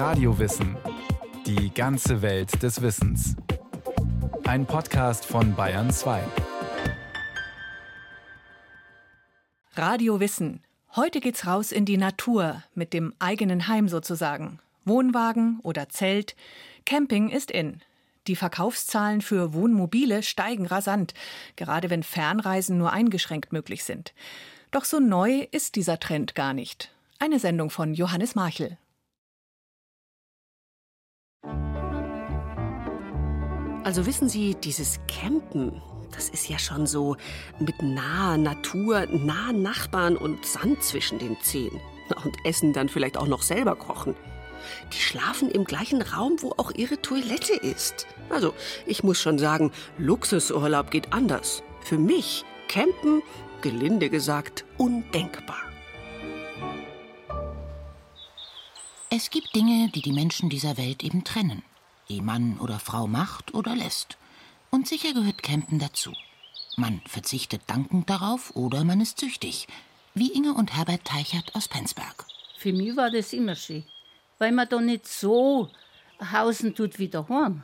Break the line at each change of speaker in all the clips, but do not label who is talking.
Radiowissen. Die ganze Welt des Wissens. Ein Podcast von Bayern 2.
Radio Wissen. Heute geht's raus in die Natur mit dem eigenen Heim sozusagen. Wohnwagen oder Zelt. Camping ist in. Die Verkaufszahlen für Wohnmobile steigen rasant, gerade wenn Fernreisen nur eingeschränkt möglich sind. Doch so neu ist dieser Trend gar nicht. Eine Sendung von Johannes Marchel.
Also wissen Sie, dieses Campen, das ist ja schon so mit naher Natur, nahen Nachbarn und Sand zwischen den Zehen. Und Essen dann vielleicht auch noch selber kochen. Die schlafen im gleichen Raum, wo auch ihre Toilette ist. Also, ich muss schon sagen, Luxusurlaub geht anders. Für mich, Campen, gelinde gesagt, undenkbar.
Es gibt Dinge, die die Menschen dieser Welt eben trennen die Mann oder Frau macht oder lässt. Und sicher gehört Campen dazu. Man verzichtet dankend darauf oder man ist süchtig, wie Inge und Herbert Teichert aus Penzberg.
Für mich war das immer schön, weil man da nicht so hausen tut wie daheim.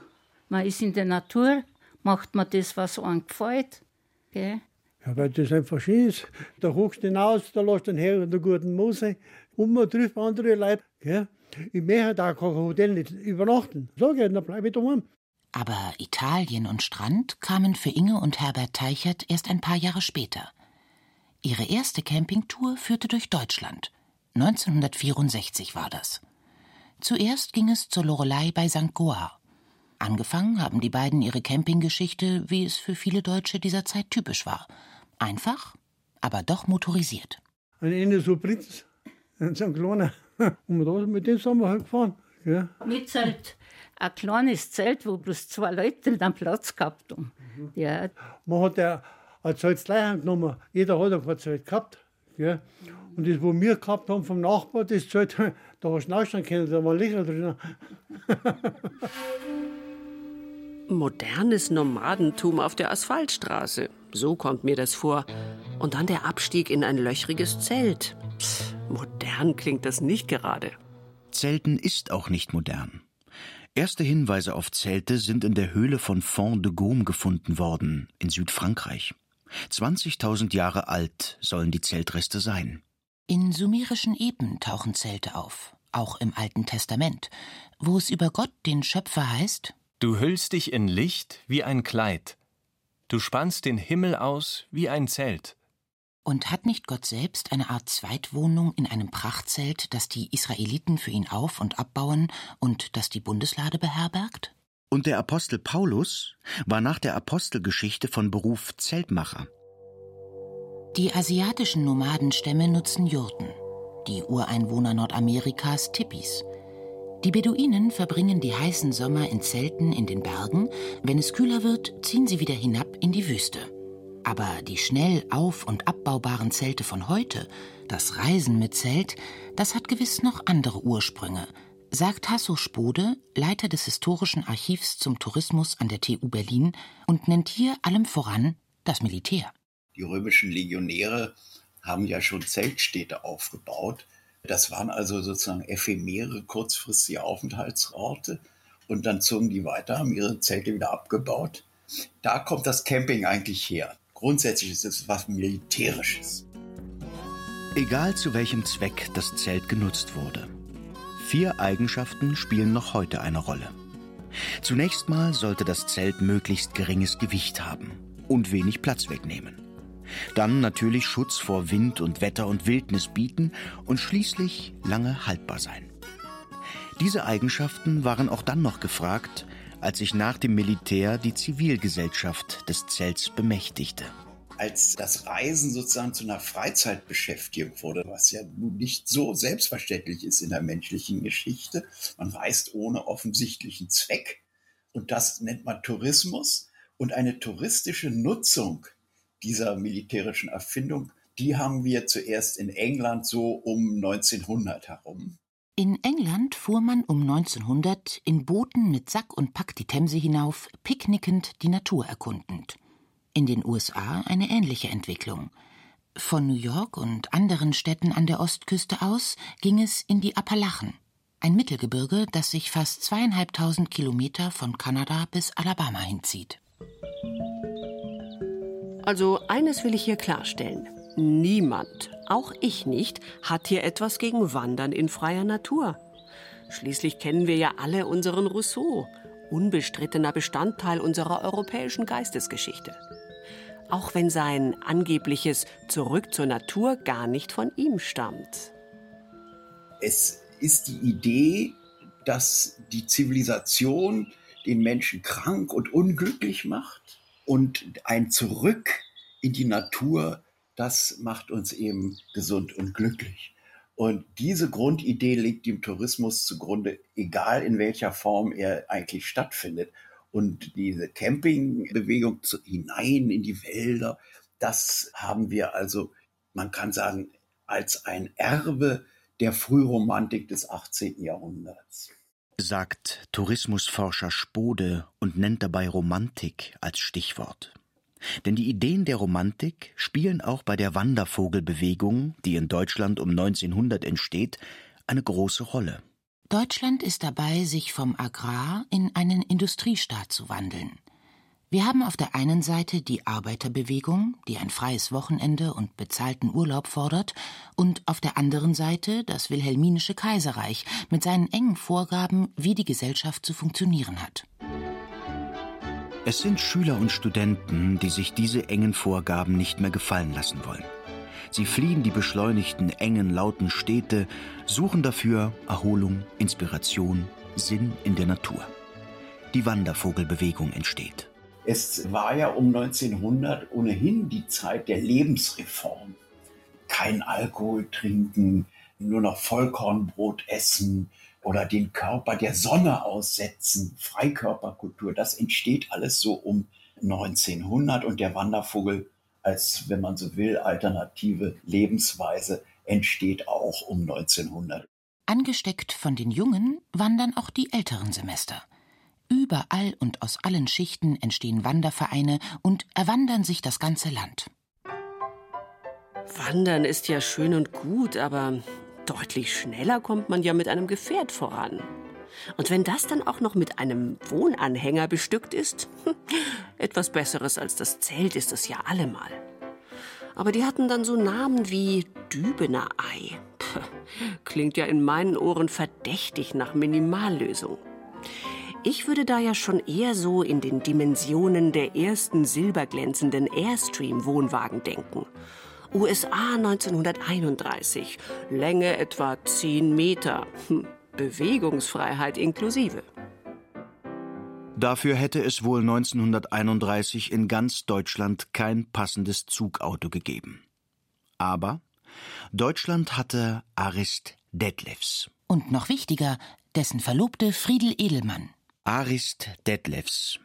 Man ist in der Natur, macht man das, was einem gefällt. Gell?
Ja, weil das einfach schön ist. Da hochst du hinaus, da lässt du den Herr in der guten Mose, und man trifft andere Leute. Gell? Ich möchte da kein Hotel nicht übernachten. Sag ich, dann bleibe ich daheim.
Aber Italien und Strand kamen für Inge und Herbert Teichert erst ein paar Jahre später. Ihre erste Campingtour führte durch Deutschland. 1964 war das. Zuerst ging es zur Lorelei bei St. Goar. Angefangen haben die beiden ihre Campinggeschichte, wie es für viele Deutsche dieser Zeit typisch war. Einfach, aber doch motorisiert.
Ein Ende so Prinz, ein St. Kleiner. Und da, mit dem sind wir halt gefahren. Ja.
Mit Zelt. Ein kleines Zelt, wo bloß zwei Leute dann Platz gehabt haben. Mhm. Ja.
Man hat ja ein Zelt gleich genommen. Jeder hat ein Zelt gehabt. Ja. Und das, was wir gehabt haben vom Nachbar, das Zelt, da hast du nachschauen können, da waren Lichter drin.
Modernes Nomadentum auf der Asphaltstraße. So kommt mir das vor. Und dann der Abstieg in ein löchriges Zelt. Psst. Modern klingt das nicht gerade.
Zelten ist auch nicht modern. Erste Hinweise auf Zelte sind in der Höhle von Font de Gaume gefunden worden, in Südfrankreich. 20.000 Jahre alt sollen die Zeltreste sein.
In sumerischen Epen tauchen Zelte auf, auch im Alten Testament, wo es über Gott, den Schöpfer, heißt:
Du hüllst dich in Licht wie ein Kleid. Du spannst den Himmel aus wie ein Zelt.
Und hat nicht Gott selbst eine Art Zweitwohnung in einem Prachtzelt, das die Israeliten für ihn auf und abbauen und das die Bundeslade beherbergt?
Und der Apostel Paulus war nach der Apostelgeschichte von Beruf Zeltmacher.
Die asiatischen Nomadenstämme nutzen Jurten, die Ureinwohner Nordamerikas Tippis. Die Beduinen verbringen die heißen Sommer in Zelten in den Bergen, wenn es kühler wird, ziehen sie wieder hinab in die Wüste. Aber die schnell auf- und abbaubaren Zelte von heute, das Reisen mit Zelt, das hat gewiss noch andere Ursprünge, sagt Hasso Spode, Leiter des Historischen Archivs zum Tourismus an der TU Berlin und nennt hier allem voran das Militär.
Die römischen Legionäre haben ja schon Zeltstädte aufgebaut. Das waren also sozusagen ephemere, kurzfristige Aufenthaltsorte. Und dann zogen die weiter, haben ihre Zelte wieder abgebaut. Da kommt das Camping eigentlich her. Grundsätzlich ist es was Militärisches.
Egal zu welchem Zweck das Zelt genutzt wurde. Vier Eigenschaften spielen noch heute eine Rolle. Zunächst mal sollte das Zelt möglichst geringes Gewicht haben und wenig Platz wegnehmen. Dann natürlich Schutz vor Wind und Wetter und Wildnis bieten und schließlich lange haltbar sein. Diese Eigenschaften waren auch dann noch gefragt, als sich nach dem Militär die Zivilgesellschaft des Zelts bemächtigte.
Als das Reisen sozusagen zu einer Freizeitbeschäftigung wurde, was ja nun nicht so selbstverständlich ist in der menschlichen Geschichte, man reist ohne offensichtlichen Zweck und das nennt man Tourismus und eine touristische Nutzung dieser militärischen Erfindung, die haben wir zuerst in England so um 1900 herum.
In England fuhr man um 1900 in Booten mit Sack und Pack die Themse hinauf, picknickend die Natur erkundend. In den USA eine ähnliche Entwicklung. Von New York und anderen Städten an der Ostküste aus ging es in die Appalachen, ein Mittelgebirge, das sich fast zweieinhalbtausend Kilometer von Kanada bis Alabama hinzieht.
Also eines will ich hier klarstellen. Niemand, auch ich nicht, hat hier etwas gegen Wandern in freier Natur. Schließlich kennen wir ja alle unseren Rousseau, unbestrittener Bestandteil unserer europäischen Geistesgeschichte. Auch wenn sein angebliches Zurück zur Natur gar nicht von ihm stammt.
Es ist die Idee, dass die Zivilisation den Menschen krank und unglücklich macht und ein Zurück in die Natur, das macht uns eben gesund und glücklich. Und diese Grundidee liegt dem Tourismus zugrunde, egal in welcher Form er eigentlich stattfindet. Und diese Campingbewegung hinein in die Wälder, das haben wir also, man kann sagen, als ein Erbe der Frühromantik des 18. Jahrhunderts.
Sagt Tourismusforscher Spode und nennt dabei Romantik als Stichwort. Denn die Ideen der Romantik spielen auch bei der Wandervogelbewegung, die in Deutschland um 1900 entsteht, eine große Rolle.
Deutschland ist dabei, sich vom Agrar in einen Industriestaat zu wandeln. Wir haben auf der einen Seite die Arbeiterbewegung, die ein freies Wochenende und bezahlten Urlaub fordert, und auf der anderen Seite das wilhelminische Kaiserreich mit seinen engen Vorgaben, wie die Gesellschaft zu funktionieren hat.
Es sind Schüler und Studenten, die sich diese engen Vorgaben nicht mehr gefallen lassen wollen. Sie fliehen die beschleunigten, engen, lauten Städte, suchen dafür Erholung, Inspiration, Sinn in der Natur. Die Wandervogelbewegung entsteht.
Es war ja um 1900 ohnehin die Zeit der Lebensreform. Kein Alkohol trinken, nur noch Vollkornbrot essen, oder den Körper der Sonne aussetzen, Freikörperkultur, das entsteht alles so um 1900 und der Wandervogel als, wenn man so will, alternative Lebensweise entsteht auch um 1900.
Angesteckt von den Jungen wandern auch die älteren Semester. Überall und aus allen Schichten entstehen Wandervereine und erwandern sich das ganze Land.
Wandern ist ja schön und gut, aber Deutlich schneller kommt man ja mit einem Gefährt voran. Und wenn das dann auch noch mit einem Wohnanhänger bestückt ist, etwas Besseres als das Zelt ist es ja allemal. Aber die hatten dann so Namen wie Dübener Ei. Klingt ja in meinen Ohren verdächtig nach Minimallösung. Ich würde da ja schon eher so in den Dimensionen der ersten silberglänzenden Airstream-Wohnwagen denken. USA 1931. Länge etwa 10 Meter. Hm, Bewegungsfreiheit inklusive.
Dafür hätte es wohl 1931 in ganz Deutschland kein passendes Zugauto gegeben. Aber Deutschland hatte Arist Detlefs.
Und noch wichtiger, dessen Verlobte Friedel Edelmann.
Arist Detlefs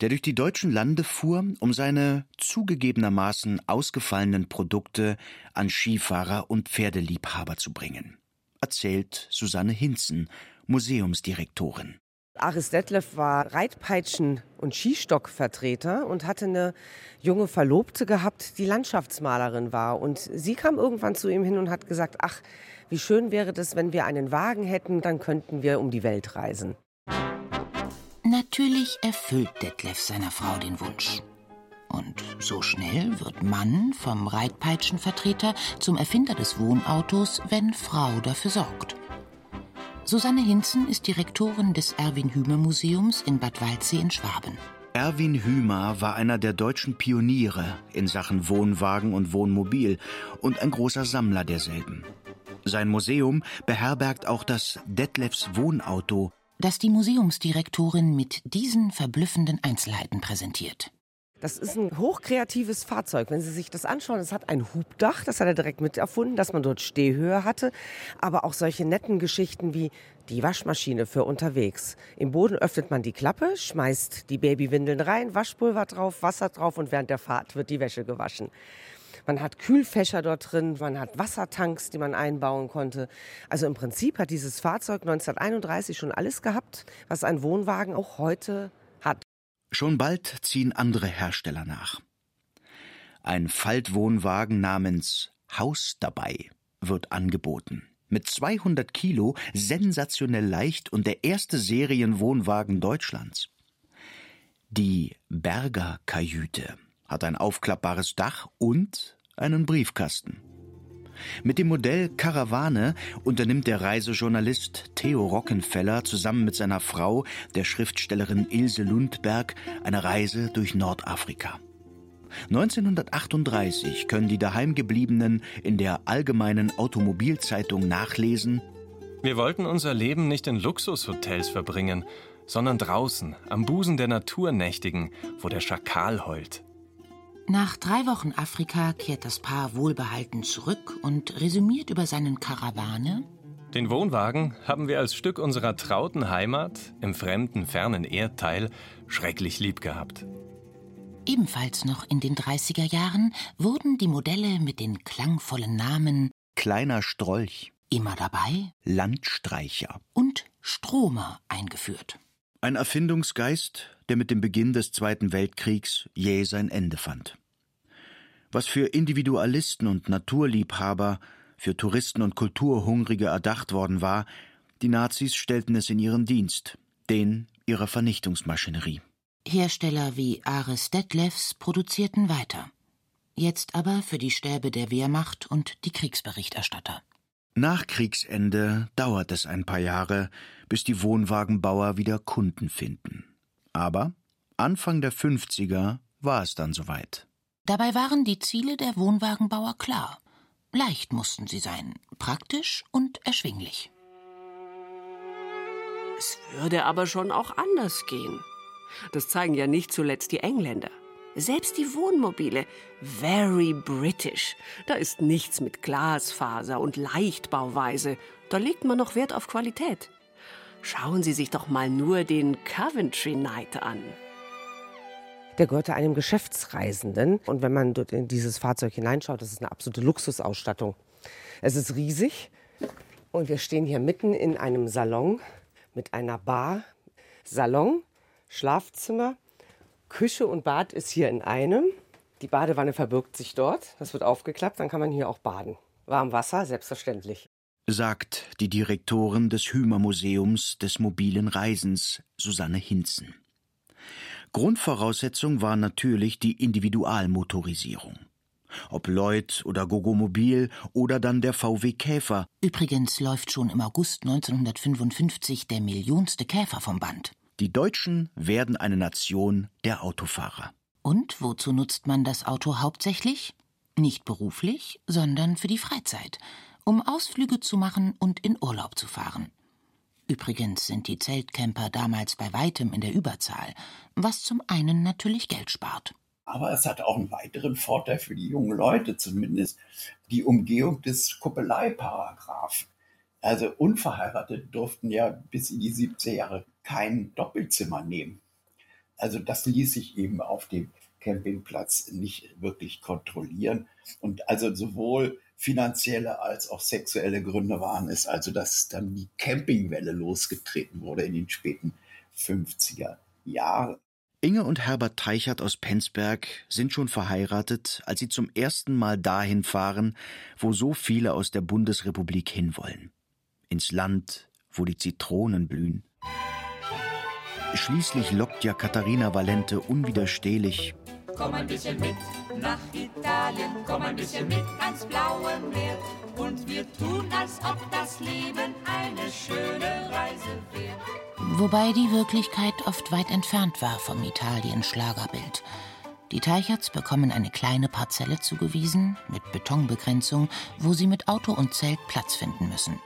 der durch die deutschen Lande fuhr, um seine zugegebenermaßen ausgefallenen Produkte an Skifahrer und Pferdeliebhaber zu bringen. Erzählt Susanne Hinzen, Museumsdirektorin.
Aris Detlef war Reitpeitschen- und Skistockvertreter und hatte eine junge Verlobte gehabt, die Landschaftsmalerin war. Und sie kam irgendwann zu ihm hin und hat gesagt, ach, wie schön wäre das, wenn wir einen Wagen hätten, dann könnten wir um die Welt reisen.
Natürlich erfüllt Detlef seiner Frau den Wunsch. Und so schnell wird Mann vom Reitpeitschenvertreter zum Erfinder des Wohnautos, wenn Frau dafür sorgt. Susanne Hinzen ist Direktorin des Erwin Hümer Museums in Bad Waldsee in Schwaben.
Erwin Hümer war einer der deutschen Pioniere in Sachen Wohnwagen und Wohnmobil und ein großer Sammler derselben. Sein Museum beherbergt auch das Detlefs Wohnauto,
das die Museumsdirektorin mit diesen verblüffenden Einzelheiten präsentiert.
Das ist ein hochkreatives Fahrzeug. Wenn Sie sich das anschauen, es hat ein Hubdach, das hat er direkt mit erfunden, dass man dort Stehhöhe hatte. Aber auch solche netten Geschichten wie die Waschmaschine für unterwegs. Im Boden öffnet man die Klappe, schmeißt die Babywindeln rein, Waschpulver drauf, Wasser drauf und während der Fahrt wird die Wäsche gewaschen. Man hat Kühlfächer dort drin, man hat Wassertanks, die man einbauen konnte. Also im Prinzip hat dieses Fahrzeug 1931 schon alles gehabt, was ein Wohnwagen auch heute hat.
Schon bald ziehen andere Hersteller nach. Ein Faltwohnwagen namens Haus dabei wird angeboten. Mit 200 Kilo sensationell leicht und der erste Serienwohnwagen Deutschlands. Die Berger Kajüte hat ein aufklappbares Dach und einen Briefkasten. Mit dem Modell Karawane unternimmt der Reisejournalist Theo Rockenfeller zusammen mit seiner Frau, der Schriftstellerin Ilse Lundberg, eine Reise durch Nordafrika. 1938 können die Daheimgebliebenen in der Allgemeinen Automobilzeitung nachlesen,
Wir wollten unser Leben nicht in Luxushotels verbringen, sondern draußen, am Busen der Natur nächtigen, wo der Schakal heult.
Nach drei Wochen Afrika kehrt das Paar wohlbehalten zurück und resümiert über seinen Karawane.
Den Wohnwagen haben wir als Stück unserer trauten Heimat im fremden, fernen Erdteil schrecklich lieb gehabt.
Ebenfalls noch in den 30er Jahren wurden die Modelle mit den klangvollen Namen
Kleiner Strolch,
immer dabei
Landstreicher.
und Stromer eingeführt.
Ein Erfindungsgeist, der mit dem Beginn des Zweiten Weltkriegs jäh sein Ende fand. Was für Individualisten und Naturliebhaber, für Touristen und Kulturhungrige erdacht worden war, die Nazis stellten es in ihren Dienst, den ihrer Vernichtungsmaschinerie.
Hersteller wie Ares Detlefs produzierten weiter. Jetzt aber für die Stäbe der Wehrmacht und die Kriegsberichterstatter.
Nach Kriegsende dauert es ein paar Jahre, bis die Wohnwagenbauer wieder Kunden finden. Aber Anfang der 50er war es dann soweit.
Dabei waren die Ziele der Wohnwagenbauer klar. Leicht mussten sie sein, praktisch und erschwinglich.
Es würde aber schon auch anders gehen. Das zeigen ja nicht zuletzt die Engländer. Selbst die Wohnmobile, very British. Da ist nichts mit Glasfaser und Leichtbauweise. Da legt man noch Wert auf Qualität. Schauen Sie sich doch mal nur den Coventry Knight an.
Der gehörte einem Geschäftsreisenden. Und wenn man dort in dieses Fahrzeug hineinschaut, das ist eine absolute Luxusausstattung. Es ist riesig. Und wir stehen hier mitten in einem Salon mit einer Bar. Salon, Schlafzimmer, Küche und Bad ist hier in einem. Die Badewanne verbirgt sich dort. Das wird aufgeklappt, dann kann man hier auch baden. Warm Wasser, selbstverständlich.
sagt die Direktorin des Hümer-Museums des mobilen Reisens, Susanne Hinzen. Grundvoraussetzung war natürlich die Individualmotorisierung. Ob Lloyd oder Gogomobil oder dann der VW Käfer,
Übrigens läuft schon im August 1955 der millionste Käfer vom Band.
Die Deutschen werden eine Nation der Autofahrer.
Und wozu nutzt man das Auto hauptsächlich? Nicht beruflich, sondern für die Freizeit, um Ausflüge zu machen und in Urlaub zu fahren. Übrigens sind die Zeltcamper damals bei weitem in der Überzahl, was zum einen natürlich Geld spart.
Aber es hat auch einen weiteren Vorteil für die jungen Leute, zumindest die Umgehung des Kuppeleiparagraphen. Also Unverheiratete durften ja bis in die 70er Jahre kein Doppelzimmer nehmen. Also das ließ sich eben auf dem Campingplatz nicht wirklich kontrollieren. Und also sowohl finanzielle als auch sexuelle Gründe waren es, also dass dann die Campingwelle losgetreten wurde in den späten 50er Jahren.
Inge und Herbert Teichert aus Penzberg sind schon verheiratet, als sie zum ersten Mal dahin fahren, wo so viele aus der Bundesrepublik hinwollen. Ins Land, wo die Zitronen blühen. Schließlich lockt ja Katharina Valente unwiderstehlich.
Komm ein bisschen mit nach Italien, komm ein bisschen mit ans blaue Meer. Und wir tun, als ob das Leben eine schöne Reise wäre.
Wobei die Wirklichkeit oft weit entfernt war vom Italien-Schlagerbild. Die Teicherts bekommen eine kleine Parzelle zugewiesen, mit Betonbegrenzung, wo sie mit Auto und Zelt Platz finden müssen.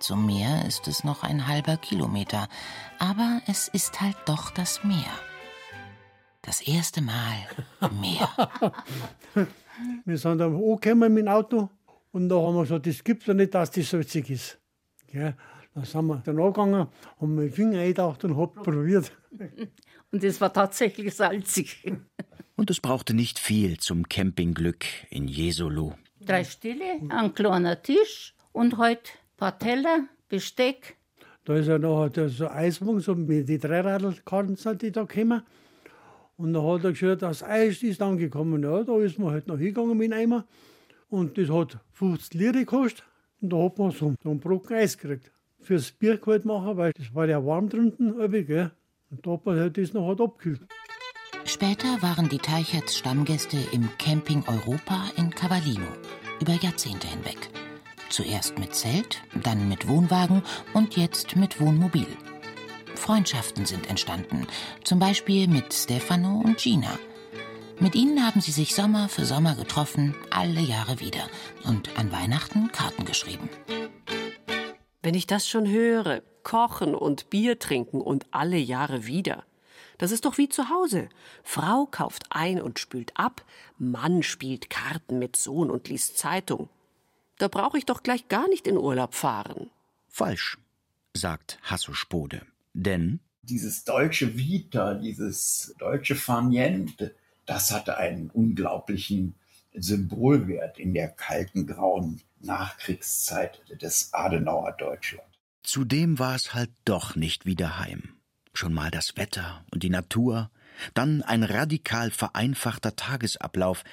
Zum Meer ist es noch ein halber Kilometer, aber es ist halt doch das Meer. Das erste Mal Meer.
Wir sind dann angekommen mit dem Auto und da haben wir gesagt, das gibt es ja nicht, dass das salzig ist. Gell? Dann sind wir dann angegangen, haben mir den Finger eingetaucht und haben probiert.
Und es war tatsächlich salzig.
Und es brauchte nicht viel zum Campingglück in Jesolo.
Drei Stille, ein kleiner Tisch und heute paar Teller, Besteck.
Da ist ja noch so Eiswagen, so mit den Dreiradlkarten sind die da gekommen. Und dann hat er gesagt, das Eis ist angekommen. Ja, da ist man halt noch hingegangen mit dem Eimer. Und das hat 50 Lire gekostet. Und da hat man so, einen Brocken Eis gekriegt. Fürs Bier kalt machen, weil es war ja warm drunten, gell? Und da hat man halt das noch halt abgekühlt.
Später waren die Teicherts Stammgäste im Camping Europa in Cavallino über Jahrzehnte hinweg. Zuerst mit Zelt, dann mit Wohnwagen und jetzt mit Wohnmobil. Freundschaften sind entstanden, zum Beispiel mit Stefano und Gina. Mit ihnen haben sie sich Sommer für Sommer getroffen, alle Jahre wieder und an Weihnachten Karten geschrieben.
Wenn ich das schon höre, kochen und Bier trinken und alle Jahre wieder. Das ist doch wie zu Hause. Frau kauft ein und spült ab, Mann spielt Karten mit Sohn und liest Zeitung. Da brauche ich doch gleich gar nicht in Urlaub fahren.
Falsch, sagt Hasso Spode. Denn
dieses deutsche Vita, dieses deutsche Farniente, das hatte einen unglaublichen Symbolwert in der kalten, grauen Nachkriegszeit des Adenauer Deutschland.
Zudem war es halt doch nicht wieder heim. Schon mal das Wetter und die Natur, dann ein radikal vereinfachter Tagesablauf.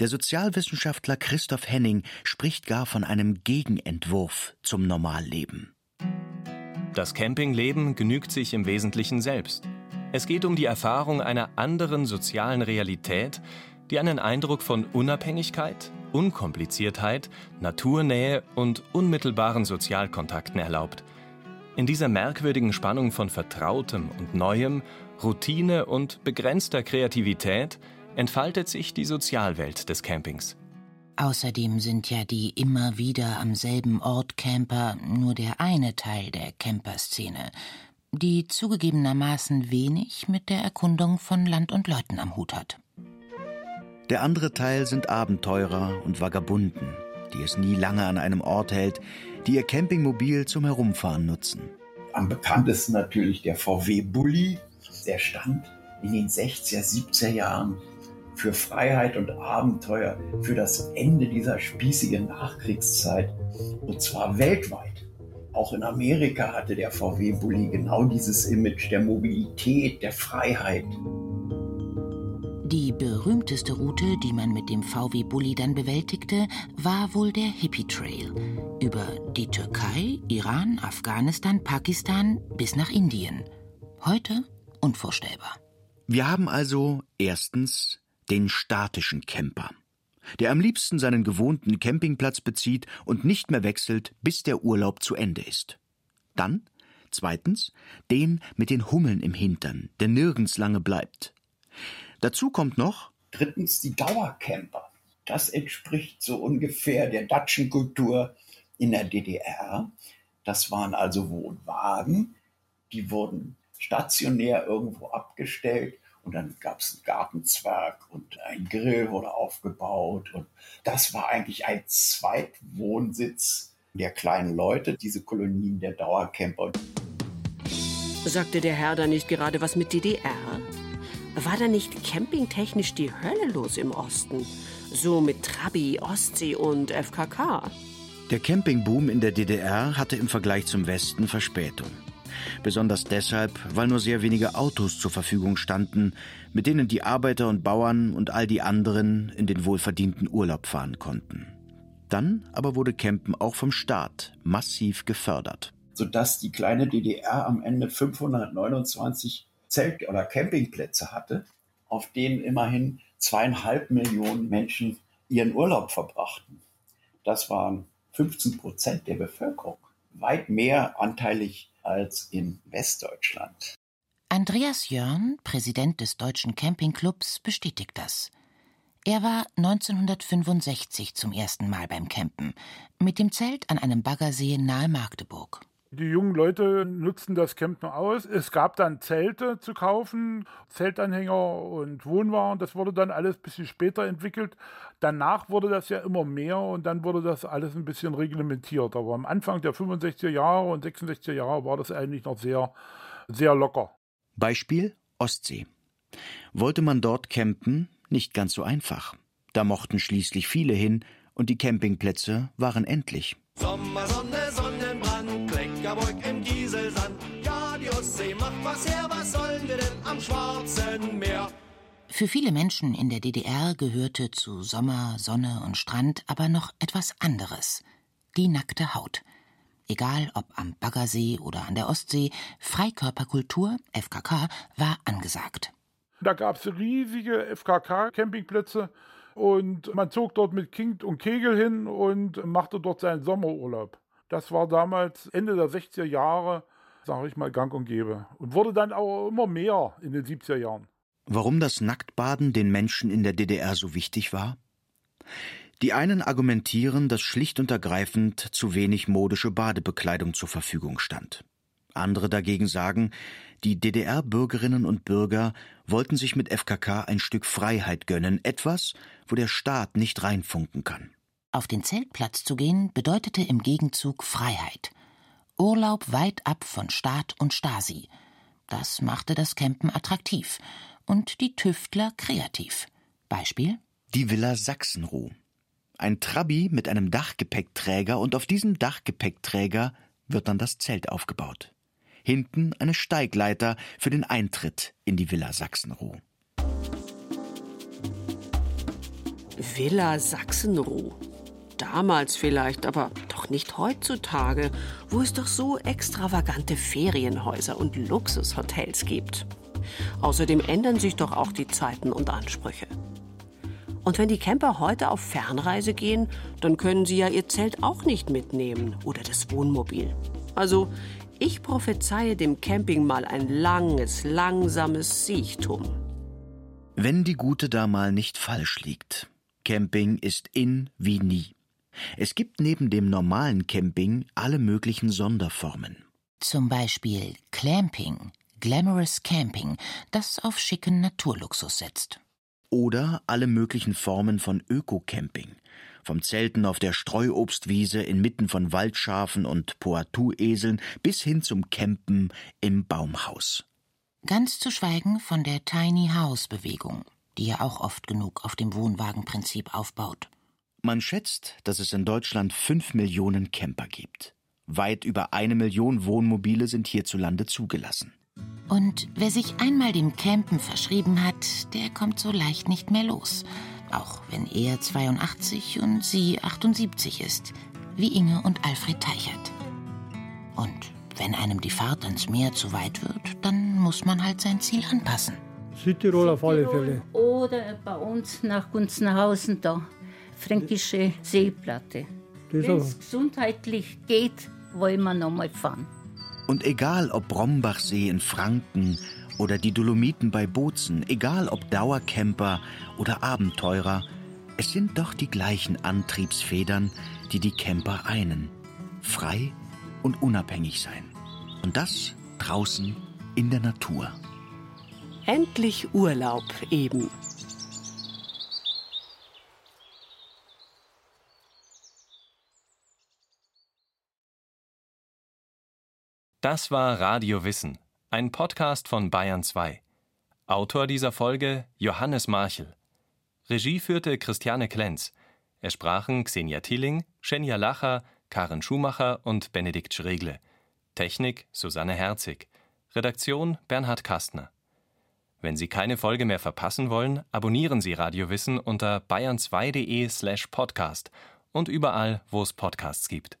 Der Sozialwissenschaftler Christoph Henning spricht gar von einem Gegenentwurf zum Normalleben.
Das Campingleben genügt sich im Wesentlichen selbst. Es geht um die Erfahrung einer anderen sozialen Realität, die einen Eindruck von Unabhängigkeit, Unkompliziertheit, Naturnähe und unmittelbaren Sozialkontakten erlaubt. In dieser merkwürdigen Spannung von Vertrautem und Neuem, Routine und begrenzter Kreativität entfaltet sich die Sozialwelt des Campings.
Außerdem sind ja die immer wieder am selben Ort Camper nur der eine Teil der Camperszene, die zugegebenermaßen wenig mit der Erkundung von Land und Leuten am Hut hat.
Der andere Teil sind Abenteurer und Vagabunden, die es nie lange an einem Ort hält, die ihr Campingmobil zum Herumfahren nutzen.
Am bekanntesten natürlich der VW Bulli. Der stand in den 60er, 70er Jahren für Freiheit und Abenteuer, für das Ende dieser spießigen Nachkriegszeit und zwar weltweit. Auch in Amerika hatte der VW Bulli genau dieses Image der Mobilität, der Freiheit.
Die berühmteste Route, die man mit dem VW Bulli dann bewältigte, war wohl der Hippie Trail über die Türkei, Iran, Afghanistan, Pakistan bis nach Indien. Heute unvorstellbar.
Wir haben also erstens den statischen Camper, der am liebsten seinen gewohnten Campingplatz bezieht und nicht mehr wechselt, bis der Urlaub zu Ende ist. Dann zweitens den mit den Hummeln im Hintern, der nirgends lange bleibt. Dazu kommt noch
drittens die Dauercamper. Das entspricht so ungefähr der Datschenkultur in der DDR. Das waren also Wohnwagen, die wurden stationär irgendwo abgestellt und dann gab es einen Gartenzwerg und ein Grill wurde aufgebaut. Und das war eigentlich ein Zweitwohnsitz der kleinen Leute, diese Kolonien der Dauercamper.
Sagte der Herr da nicht gerade was mit DDR? War da nicht campingtechnisch die Hölle los im Osten? So mit Trabi, Ostsee und FKK.
Der Campingboom in der DDR hatte im Vergleich zum Westen Verspätung. Besonders deshalb, weil nur sehr wenige Autos zur Verfügung standen, mit denen die Arbeiter und Bauern und all die anderen in den wohlverdienten Urlaub fahren konnten. Dann aber wurde Campen auch vom Staat massiv gefördert.
Sodass die kleine DDR am Ende 529 Zelt- oder Campingplätze hatte, auf denen immerhin zweieinhalb Millionen Menschen ihren Urlaub verbrachten. Das waren 15 Prozent der Bevölkerung. Weit mehr anteilig als in Westdeutschland.
Andreas Jörn, Präsident des Deutschen Campingclubs, bestätigt das. Er war 1965 zum ersten Mal beim Campen, mit dem Zelt an einem Baggersee nahe Magdeburg.
Die jungen Leute nutzten das Campen aus. Es gab dann Zelte zu kaufen, Zeltanhänger und Wohnwagen. Das wurde dann alles ein bisschen später entwickelt. Danach wurde das ja immer mehr und dann wurde das alles ein bisschen reglementiert. Aber am Anfang der 65er Jahre und 66er Jahre war das eigentlich noch sehr, sehr locker.
Beispiel Ostsee. Wollte man dort campen, nicht ganz so einfach. Da mochten schließlich viele hin und die Campingplätze waren endlich.
Sommer, Sonne, Schwarzen Meer?
Für viele Menschen in der DDR gehörte zu Sommer, Sonne und Strand aber noch etwas anderes. die nackte Haut. Egal ob am Baggersee oder an der Ostsee, Freikörperkultur, FKK, war angesagt.
Da gab es riesige FKK-Campingplätze und man zog dort mit Kind und Kegel hin und machte dort seinen Sommerurlaub. Das war damals Ende der 60er Jahre, sage ich mal, gang und gäbe. Und wurde dann auch immer mehr in den 70er Jahren.
Warum das Nacktbaden den Menschen in der DDR so wichtig war? Die einen argumentieren, dass schlicht und ergreifend zu wenig modische Badebekleidung zur Verfügung stand. Andere dagegen sagen, die DDR-Bürgerinnen und Bürger wollten sich mit FKK ein Stück Freiheit gönnen, etwas, wo der Staat nicht reinfunken kann.
Auf den Zeltplatz zu gehen bedeutete im Gegenzug Freiheit. Urlaub weit ab von Staat und Stasi. Das machte das Campen attraktiv und die Tüftler kreativ. Beispiel?
Die Villa Sachsenruh. Ein Trabi mit einem Dachgepäckträger und auf diesem Dachgepäckträger wird dann das Zelt aufgebaut. Hinten eine Steigleiter für den Eintritt in die Villa Sachsenruh.
Villa Sachsenruh. Damals vielleicht, aber doch nicht heutzutage, wo es doch so extravagante Ferienhäuser und Luxushotels gibt. Außerdem ändern sich doch auch die Zeiten und Ansprüche. Und wenn die Camper heute auf Fernreise gehen, dann können sie ja ihr Zelt auch nicht mitnehmen oder das Wohnmobil. Also, ich prophezeie dem Camping mal ein langes, langsames Siechtum.
Wenn die Gute da mal nicht falsch liegt. Camping ist in wie nie. Es gibt neben dem normalen Camping alle möglichen Sonderformen.
Zum Beispiel Clamping, Glamorous Camping, das auf schicken Naturluxus setzt.
Oder alle möglichen Formen von Öko-Camping. Vom Zelten auf der Streuobstwiese inmitten von Waldschafen und Poitou-Eseln bis hin zum Campen im Baumhaus.
Ganz zu schweigen von der Tiny House Bewegung, die ja auch oft genug auf dem Wohnwagenprinzip aufbaut.
Man schätzt, dass es in Deutschland fünf Millionen Camper gibt. Weit über eine Million Wohnmobile sind hierzulande zugelassen.
Und wer sich einmal dem Campen verschrieben hat, der kommt so leicht nicht mehr los. Auch wenn er 82 und sie 78 ist, wie Inge und Alfred Teichert. Und wenn einem die Fahrt ans Meer zu weit wird, dann muss man halt sein Ziel anpassen.
Südtirol auf alle Fälle.
Oder bei uns nach Gunzenhausen da, fränkische Seeplatte. Wenn es gesundheitlich geht, wollen wir noch mal fahren.
Und egal ob Brombachsee in Franken oder die Dolomiten bei Bozen, egal ob Dauercamper oder Abenteurer, es sind doch die gleichen Antriebsfedern, die die Camper einen. Frei und unabhängig sein. Und das draußen in der Natur.
Endlich Urlaub eben.
Das war Radio Wissen, ein Podcast von Bayern 2. Autor dieser Folge Johannes Marchel. Regie führte Christiane Klenz. Es sprachen Xenia Tilling, Schenja Lacher, Karen Schumacher und Benedikt Schregle. Technik Susanne Herzig. Redaktion Bernhard Kastner. Wenn Sie keine Folge mehr verpassen wollen, abonnieren Sie Radio Wissen unter bayern2.de slash podcast und überall, wo es Podcasts gibt.